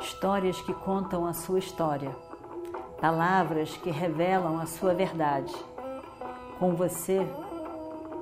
histórias que contam a sua história, palavras que revelam a sua verdade. Com você,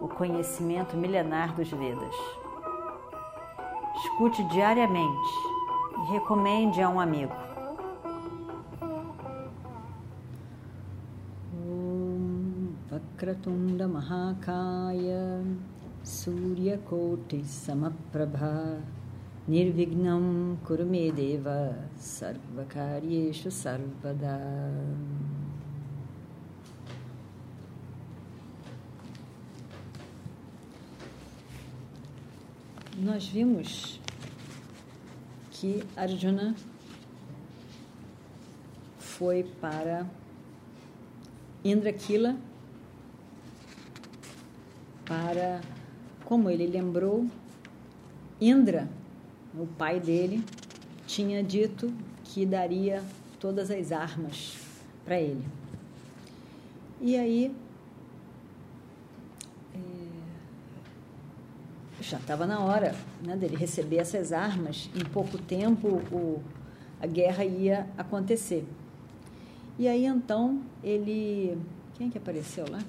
o conhecimento milenar dos Vedas. Escute diariamente e recomende a um amigo. Mahakaya Suryakoti Samaprabha Nirvignam Kurumedeva Sarvakaryeshu Sarvada Nós vimos que Arjuna foi para Indrakila para, como ele lembrou, Indra o pai dele, tinha dito que daria todas as armas para ele. E aí é, já estava na hora né, dele receber essas armas. Em pouco tempo o, a guerra ia acontecer. E aí então ele. Quem é que apareceu lá?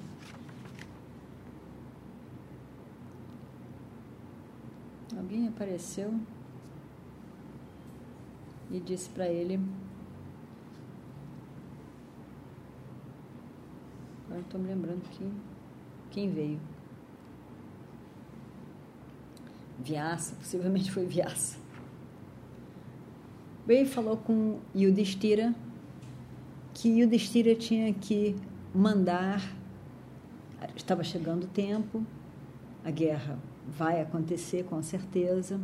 Alguém apareceu? E disse para ele: Agora estou me lembrando que, quem veio. Vyasa, possivelmente foi Vyasa. Veio falou com Yudhishthira que Yudhishthira tinha que mandar, estava chegando o tempo, a guerra vai acontecer com certeza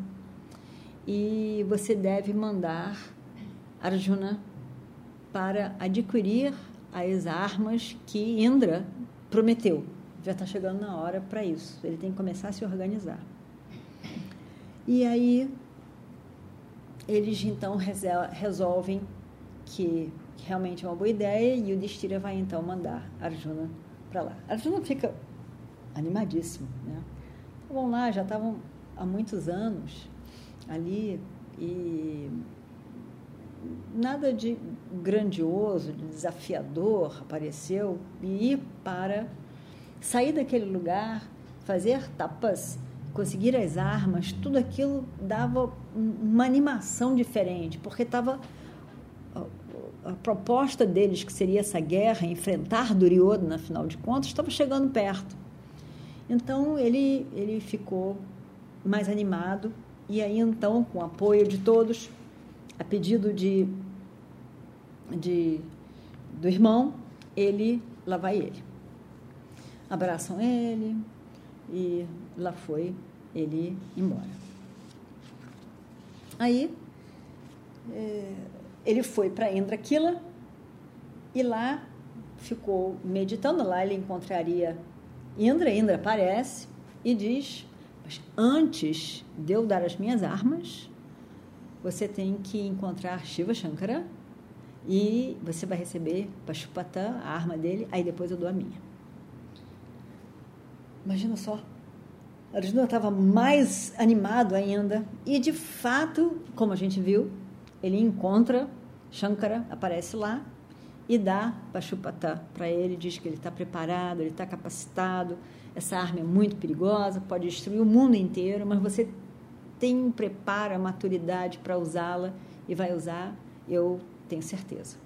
e você deve mandar Arjuna para adquirir as armas que Indra prometeu. Já está chegando na hora para isso. Ele tem que começar a se organizar. E aí eles então resolvem que realmente é uma boa ideia e o Destira vai então mandar Arjuna para lá. Arjuna fica animadíssimo, né? Então, vão lá, já estavam há muitos anos ali e nada de grandioso, de desafiador apareceu e ir para sair daquele lugar, fazer tapas, conseguir as armas, tudo aquilo dava uma animação diferente, porque estava a proposta deles, que seria essa guerra, enfrentar Duryodhana, afinal de contas, estava chegando perto. Então ele, ele ficou mais animado e aí, então, com o apoio de todos, a pedido de, de, do irmão, ele, lá vai ele. Abraçam ele e lá foi ele embora. Aí, é, ele foi para Indrakila e lá ficou meditando. Lá ele encontraria Indra. Indra aparece e diz mas antes de eu dar as minhas armas, você tem que encontrar Shiva Shankara e você vai receber Pashupata, a arma dele, aí depois eu dou a minha. Imagina só. Arjuna estava mais animado ainda e, de fato, como a gente viu, ele encontra Shankara, aparece lá e dá Pashupata para ele, diz que ele está preparado, ele está capacitado, essa arma é muito perigosa, pode destruir o mundo inteiro, mas você tem um preparo, a maturidade para usá-la e vai usar, eu tenho certeza.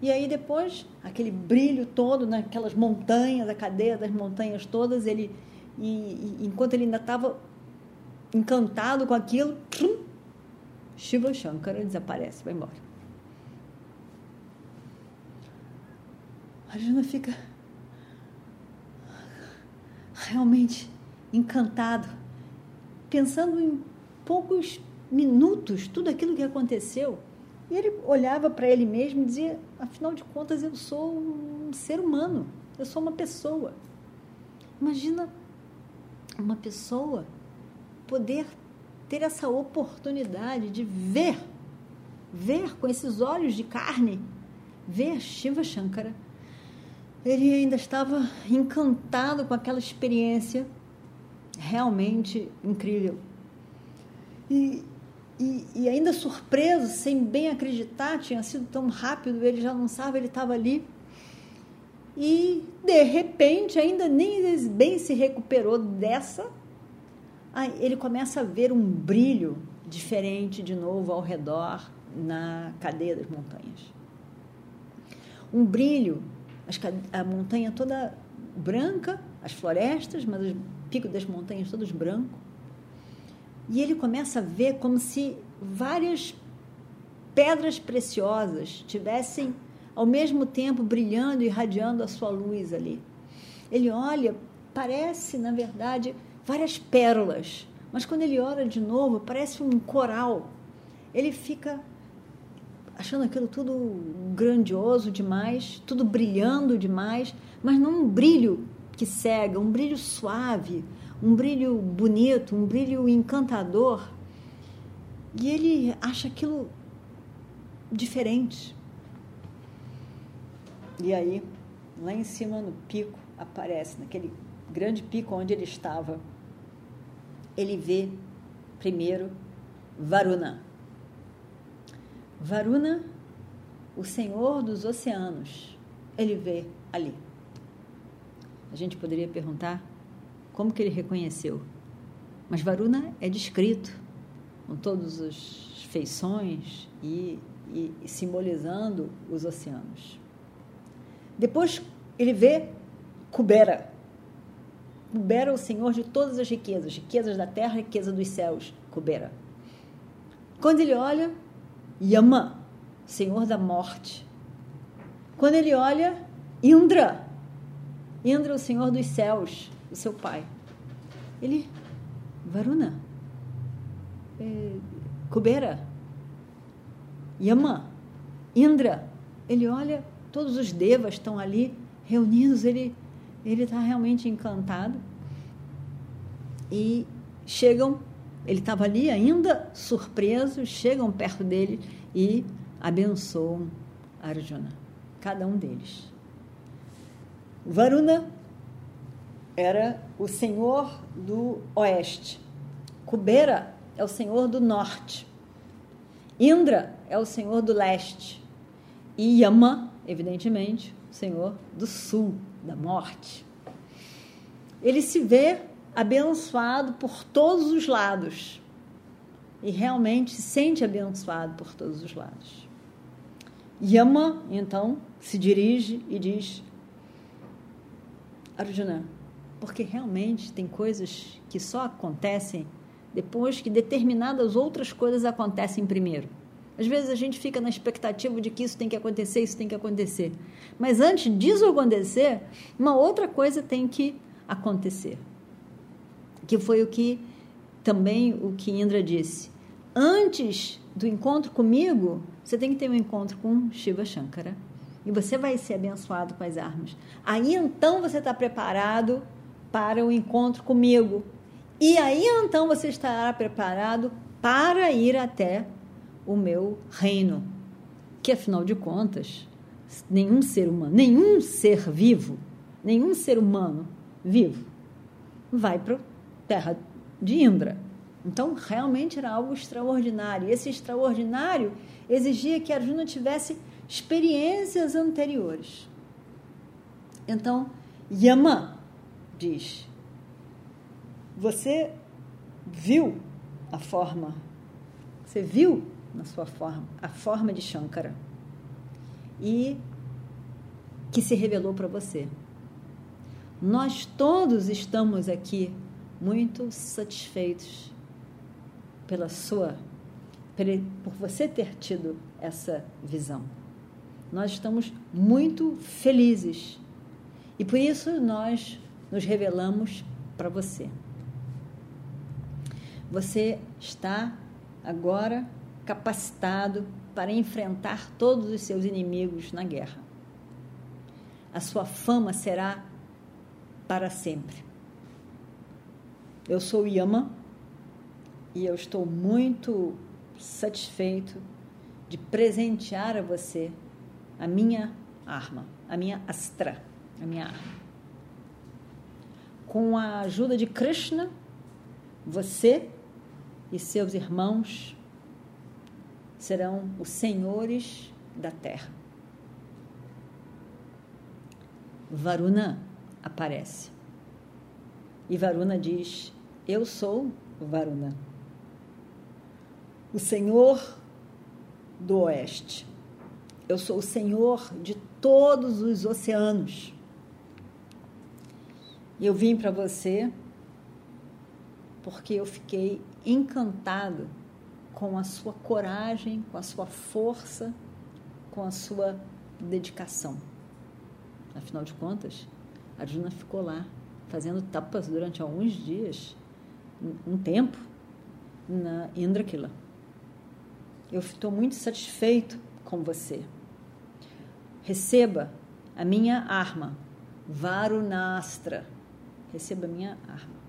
E aí depois, aquele brilho todo naquelas montanhas, a cadeia das montanhas todas, ele e, e enquanto ele ainda estava encantado com aquilo, Shiva Shankara desaparece, vai embora. Arjuna fica realmente encantado, pensando em poucos minutos tudo aquilo que aconteceu. E ele olhava para ele mesmo e dizia: afinal de contas, eu sou um ser humano, eu sou uma pessoa. Imagina uma pessoa poder ter essa oportunidade de ver, ver com esses olhos de carne, ver Shiva Shankara ele ainda estava encantado com aquela experiência realmente incrível. E e, e, ainda surpreso, sem bem acreditar, tinha sido tão rápido, ele já não sabe, ele estava ali. E de repente, ainda nem bem se recuperou dessa, ele começa a ver um brilho diferente de novo ao redor na cadeia das montanhas. Um brilho, a montanha toda branca, as florestas, mas os picos das montanhas todos brancos. E ele começa a ver como se várias pedras preciosas tivessem ao mesmo tempo brilhando e irradiando a sua luz ali. Ele olha, parece, na verdade, várias pérolas, mas quando ele olha de novo, parece um coral. Ele fica achando aquilo tudo grandioso demais, tudo brilhando demais, mas não um brilho que cega, um brilho suave, um brilho bonito, um brilho encantador. E ele acha aquilo diferente. E aí, lá em cima no pico, aparece, naquele grande pico onde ele estava, ele vê primeiro Varuna. Varuna, o senhor dos oceanos, ele vê ali. A gente poderia perguntar como que ele reconheceu. Mas Varuna é descrito com todas as feições e, e, e simbolizando os oceanos. Depois ele vê Kubera. Kubera é o senhor de todas as riquezas, riquezas da terra, riqueza dos céus, Kubera. Quando ele olha, Yama, senhor da morte. Quando ele olha, Indra, Indra, o senhor dos céus, o seu pai. Ele, Varuna, é, Kubera, Yama, Indra. Ele olha, todos os devas estão ali reunidos, ele ele está realmente encantado. E chegam, ele estava ali ainda surpreso, chegam perto dele e abençoam Arjuna, cada um deles. Varuna era o senhor do oeste. Kubera é o senhor do norte. Indra é o senhor do leste. E Yama, evidentemente, o senhor do sul, da morte. Ele se vê abençoado por todos os lados. E realmente se sente abençoado por todos os lados. Yama, então, se dirige e diz: Arjuna, porque realmente tem coisas que só acontecem depois que determinadas outras coisas acontecem primeiro. Às vezes a gente fica na expectativa de que isso tem que acontecer, isso tem que acontecer. Mas antes disso acontecer, uma outra coisa tem que acontecer. Que foi o que também o que Indra disse. Antes do encontro comigo, você tem que ter um encontro com Shiva Shankara. E você vai ser abençoado com as armas. Aí então você está preparado para o encontro comigo. E aí então você estará preparado para ir até o meu reino. Que afinal de contas, nenhum ser humano, nenhum ser vivo, nenhum ser humano vivo vai para terra de Indra. Então, realmente era algo extraordinário. E esse extraordinário exigia que Arjuna tivesse experiências anteriores. Então, Yama diz: Você viu a forma, você viu na sua forma, a forma de Shankara, e que se revelou para você. Nós todos estamos aqui muito satisfeitos pela sua, por você ter tido essa visão. Nós estamos muito felizes e por isso nós nos revelamos para você. Você está agora capacitado para enfrentar todos os seus inimigos na guerra. A sua fama será para sempre. Eu sou Yama e eu estou muito satisfeito de presentear a você a minha arma, a minha astra, a minha arma. Com a ajuda de Krishna, você e seus irmãos serão os senhores da terra. Varuna aparece. E Varuna diz: Eu sou Varuna, o Senhor do Oeste. Eu sou o Senhor de todos os oceanos. Eu vim para você porque eu fiquei encantado com a sua coragem, com a sua força, com a sua dedicação. Afinal de contas, a Arjuna ficou lá fazendo tapas durante alguns dias, um tempo, na Indrakila. Eu estou muito satisfeito com você. Receba a minha arma, Varunastra. Receba a minha arma.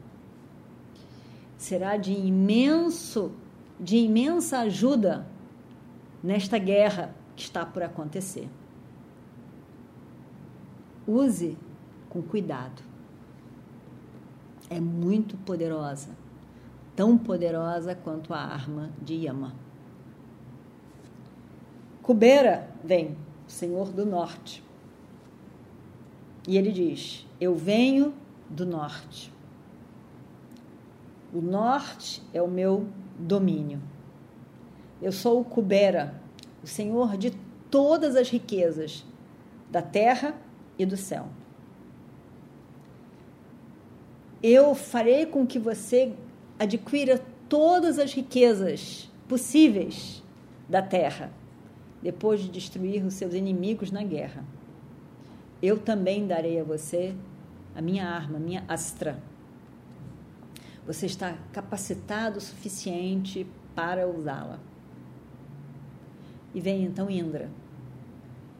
Será de imenso, de imensa ajuda nesta guerra que está por acontecer. Use com cuidado. É muito poderosa, tão poderosa quanto a arma de Yama. Kubera vem, senhor do norte. E ele diz: Eu venho do norte. O norte é o meu domínio. Eu sou o Kubera, o senhor de todas as riquezas da terra e do céu. Eu farei com que você adquira todas as riquezas possíveis da terra, depois de destruir os seus inimigos na guerra. Eu também darei a você a minha arma, a minha astra. Você está capacitado o suficiente para usá-la. E vem então Indra,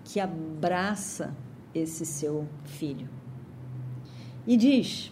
que abraça esse seu filho. E diz,